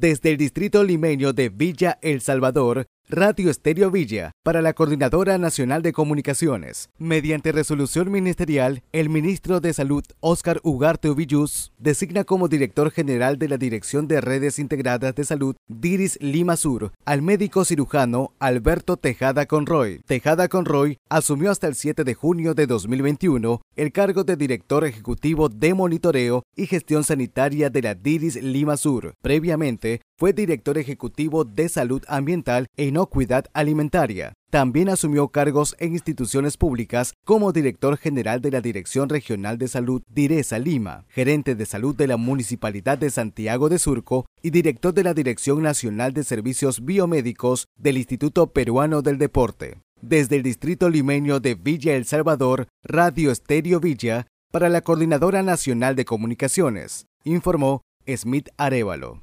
Desde el distrito limeño de Villa El Salvador, Radio Estéreo Villa, para la Coordinadora Nacional de Comunicaciones. Mediante resolución ministerial, el ministro de Salud, Óscar Ugarte Villus, designa como director general de la Dirección de Redes Integradas de Salud, Diris Lima Sur, al médico cirujano Alberto Tejada Conroy. Tejada Conroy asumió hasta el 7 de junio de 2021 el cargo de director ejecutivo de monitoreo y gestión sanitaria de la Diris Lima Sur. Previamente, fue director ejecutivo de salud ambiental e inocuidad alimentaria. También asumió cargos en instituciones públicas como director general de la Dirección Regional de Salud Diresa Lima, gerente de salud de la Municipalidad de Santiago de Surco y director de la Dirección Nacional de Servicios Biomédicos del Instituto Peruano del Deporte. Desde el distrito limeño de Villa El Salvador, Radio Estéreo Villa, para la Coordinadora Nacional de Comunicaciones, informó Smith Arevalo.